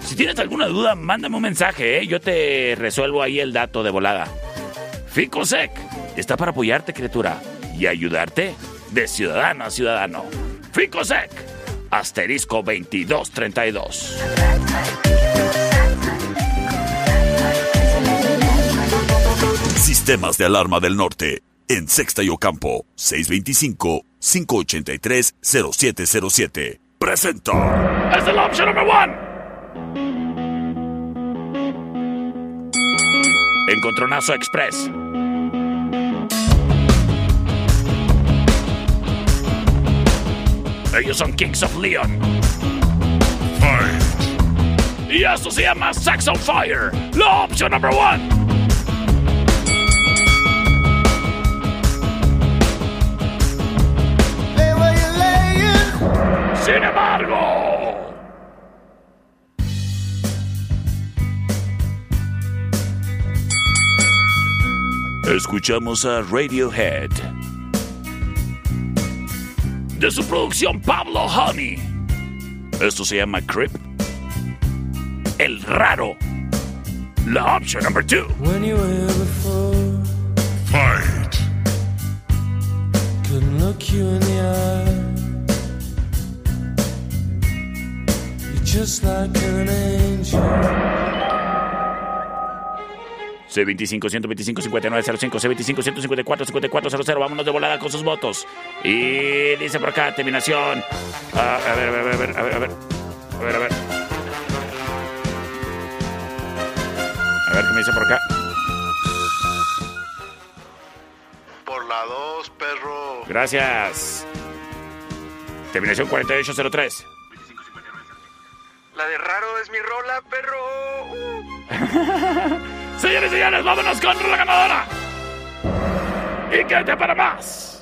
Si tienes alguna duda, mándame un mensaje, ¿eh? yo te resuelvo ahí el dato de volada. Ficosec está para apoyarte, criatura, y ayudarte de ciudadano a ciudadano. Ficosec, asterisco 2232. Sistemas de alarma del norte. En Sexta y Ocampo. 625-583-0707. Presenta. Es el option number one. Encontronazo Express. Ellos son Kings of Leon. Y esto se llama Sex on Fire. La opción number one. Sin embargo. Escuchamos a Radiohead. De su producción Pablo Honey. Esto se llama Crip. El raro. La opción number two. When you were before, Fight. couldn't look you in the eye. You're just like an angel. C25 125 5905 C25 154 5400 Vámonos de volada con sus votos. Y dice por acá, terminación. Ah, a ver, a ver, a ver, a ver, a ver. A ver, a ver. A ver qué me dice por acá. Por la 2, perro. Gracias. Terminación 4803. La de raro es mi rola, perro. Señores y señores, vámonos con la ganadora. Y quédate para más.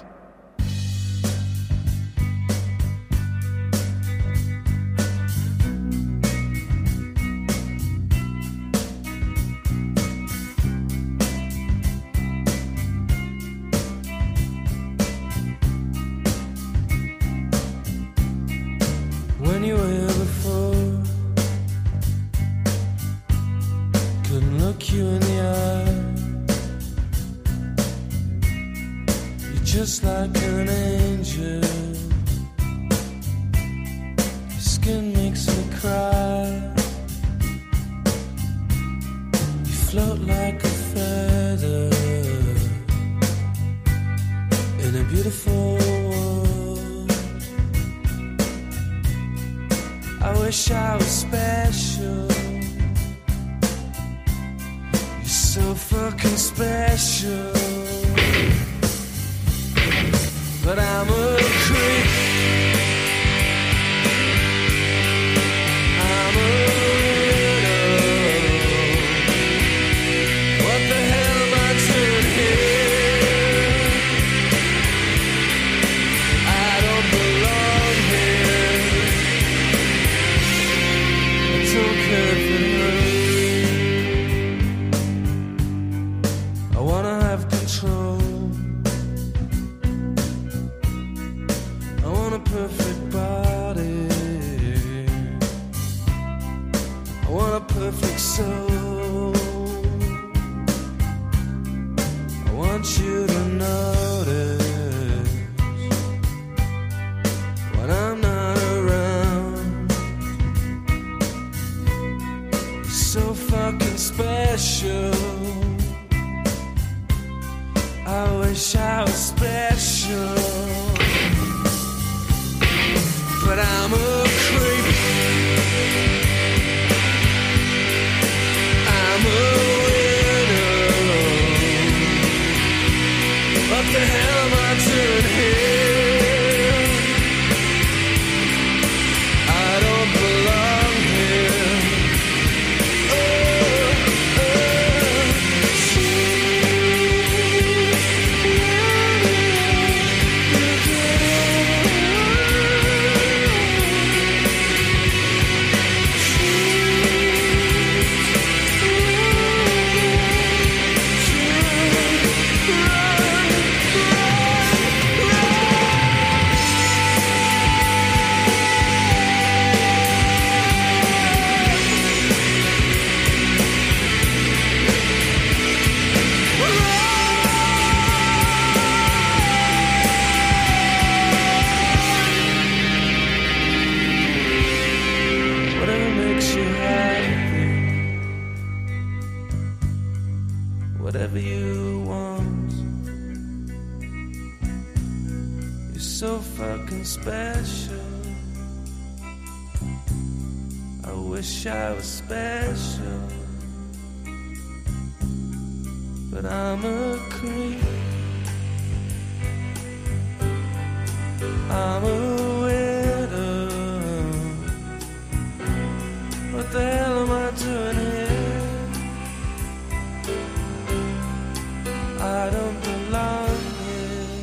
I don't belong here.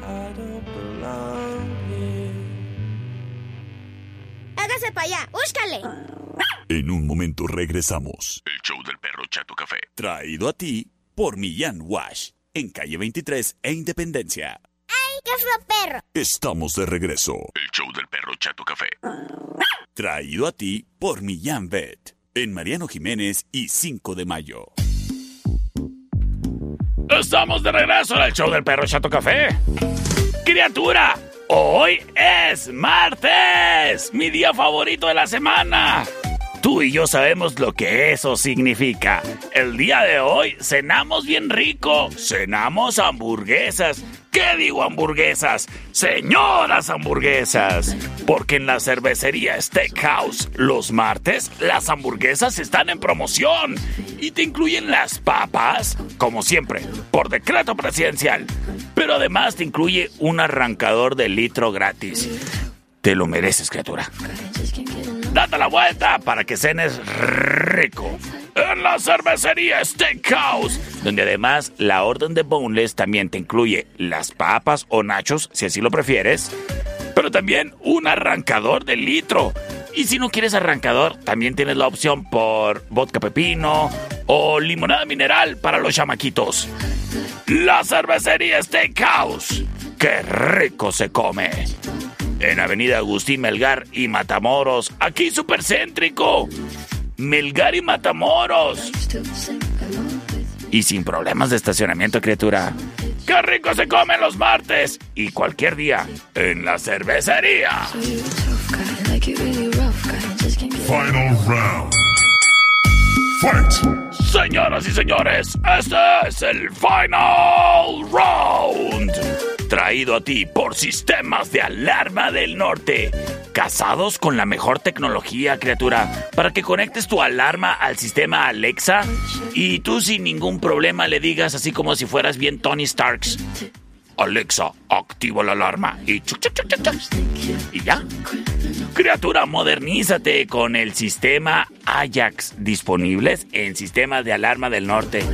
I don't belong here. Hágase para allá, búscale. En un momento regresamos. El show del perro Chato Café. Traído a ti por Millán Wash. En calle 23 e Independencia. ¡Ay, qué feo perro! Estamos de regreso. El show del perro Chato Café. Traído a ti por Millán Vet. En Mariano Jiménez y 5 de mayo. Estamos de regreso el show del perro Chato Café. Criatura, hoy es martes, mi día favorito de la semana. Tú y yo sabemos lo que eso significa. El día de hoy cenamos bien rico. Cenamos hamburguesas. ¿Qué digo hamburguesas? Señoras hamburguesas. Porque en la cervecería Steakhouse los martes las hamburguesas están en promoción y te incluyen las papas, como siempre, por decreto presidencial. Pero además te incluye un arrancador de litro gratis. Te lo mereces, criatura. Date la vuelta para que cenes rico. En la cervecería Steakhouse, donde además la orden de boneless también te incluye las papas o nachos, si así lo prefieres, pero también un arrancador de litro. Y si no quieres arrancador, también tienes la opción por vodka pepino o limonada mineral para los chamaquitos. La cervecería Steakhouse. ¡Qué rico se come! En Avenida Agustín Melgar y Matamoros, aquí supercéntrico. Melgar y Matamoros. Y sin problemas de estacionamiento, criatura. ¡Qué rico se come los martes! Y cualquier día en la cervecería. Final round. Fight. Señoras y señores, este es el Final Round. Traído a ti por Sistemas de Alarma del Norte. Casados con la mejor tecnología, criatura, para que conectes tu alarma al sistema Alexa y tú sin ningún problema le digas así como si fueras bien Tony Starks. Alexa, activa la alarma y chuc, chuc, chuc. Y ya. Criatura, modernízate con el sistema Ajax disponibles en sistemas de alarma del norte.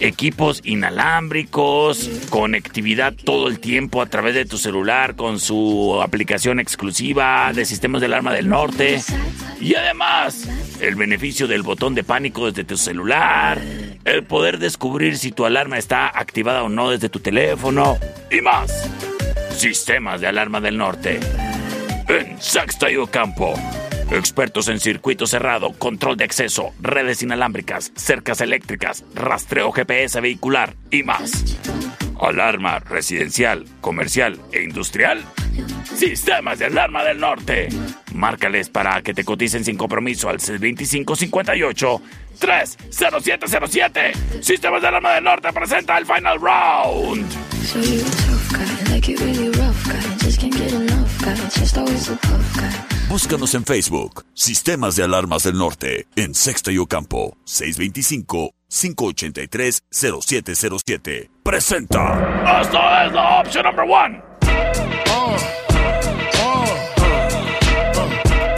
Equipos inalámbricos, conectividad todo el tiempo a través de tu celular con su aplicación exclusiva de sistemas de alarma del norte. Y además, el beneficio del botón de pánico desde tu celular, el poder descubrir si tu alarma está activada o no desde tu teléfono y más. Sistemas de alarma del norte. En Sexta y. Expertos en circuito cerrado, control de acceso, redes inalámbricas, cercas eléctricas, rastreo GPS vehicular y más. Alarma residencial, comercial e industrial. Sistemas de alarma del norte. Márcales para que te coticen sin compromiso al 62558 30707. Sistemas de alarma del norte presenta el final round. Búscanos en Facebook, Sistemas de Alarmas del Norte, en Sexta y Ocampo, 625-583-0707. Presenta. Esta es la opción number one.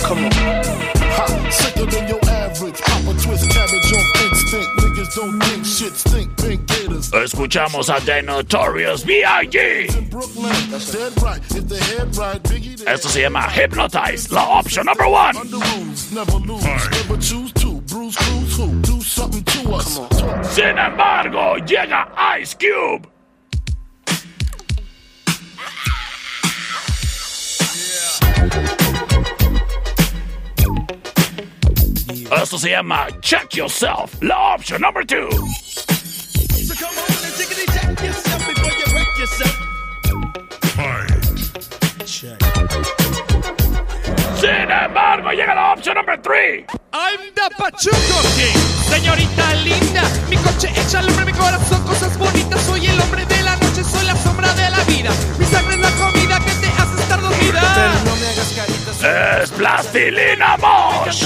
Come on. Ha, Escuchamos a The Notorious B.I.G. Brooklyn, that's dead right. If the head right, Biggie there. Esto se llama Hypnotize, la opción number one. Under rules, never lose. Never choose to. Bruise, cruise, who? Do something to us. Talk Sin embargo, llega Ice Cube. Esto se llama Check Yourself, la opción number two. So come on and tickety check yourself before you wreck yourself. Sin embargo, llega la opción number three. I'm the Pachuco King, señorita linda. Mi coche echa al hombre, mi corazón, cosas bonitas. Soy el hombre de la noche, soy la sombra de la vida. Mi sangre es la comida Es Plastilina Mosh.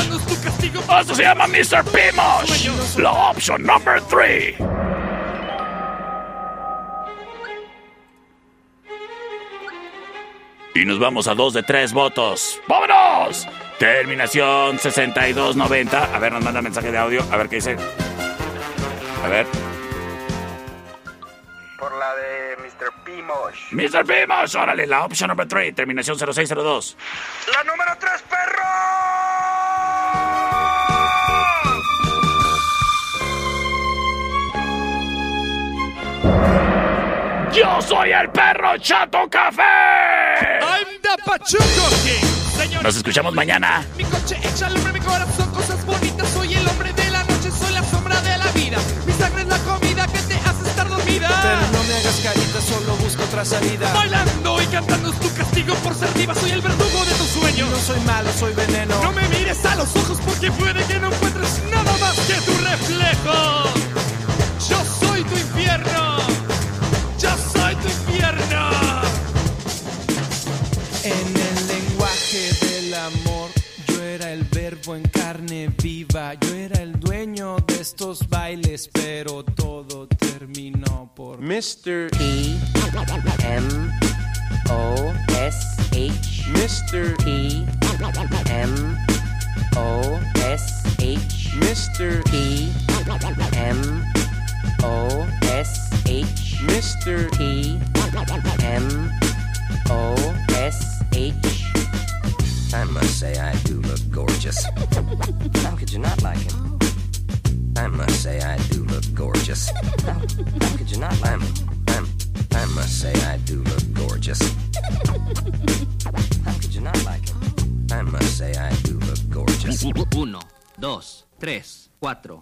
Esto se llama Mr. P. Mosh, la opción number three. Y nos vamos a dos de tres votos. ¡Vámonos! Terminación 6290. A ver, nos manda mensaje de audio. A ver qué dice. A ver. Mr. Pimos, órale, la opción number 3, terminación 0602. La número 3, perro. ¡Yo soy el perro Chato Café! I'm the Pachuco King, Nos escuchamos mañana. Mi coche hombre, mi corazón, otra salida. Bailando y cantando es tu castigo por ser diva. Soy el verdugo de tus sueños. No soy malo, soy veneno. No me mires a los ojos porque puede que no encuentres nada más que tu reflejo. Yo soy tu infierno. Yo soy tu infierno. En el lenguaje del amor, yo era el verbo en carne viva. Yo era el dueño de estos bailes, pero todo terminó Mr. E M O S H Mr. E M O S H Mr. E M O S H Mr. E M O S H I must say I do look gorgeous. How could you not like him? I must say I do look gorgeous. How, how could you not like him? I'm, I must say I do look gorgeous. How could you not like him? I must say I do look gorgeous. Uno, dos, tres, cuatro.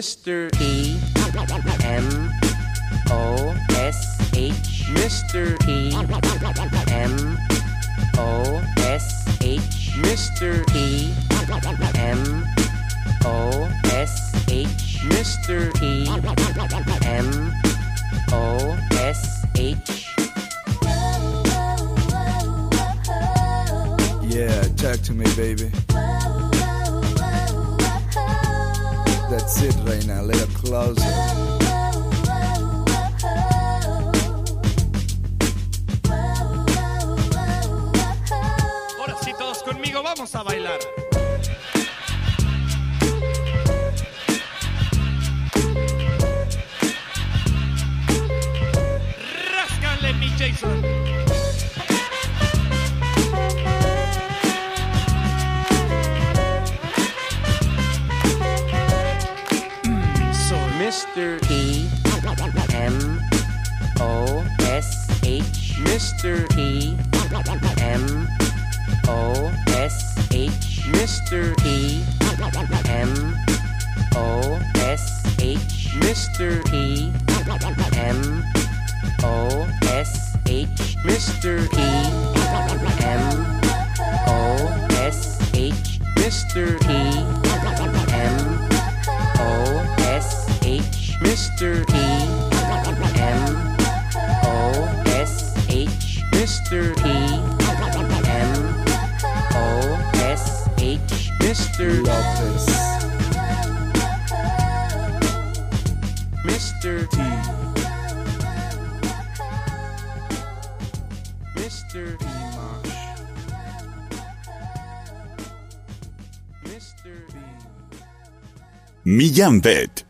Mr. E M O S H Mr. E M O S H Mr. E M O S H Mr. E M O S H Yeah, talk to me, baby. That's it now, a little closer. Vamos a bailar. Ráscale, mi Jason. Mr. E M O S H Mr. E M O S H Mr. E M O S H Mr. E M O S H Mr. E M O S H Mr. E M O S H Mr. E M O S H Mr. E M O S H Mr. Lopez. Mr. T. Mr. Dimash. Mr. B Millán Vet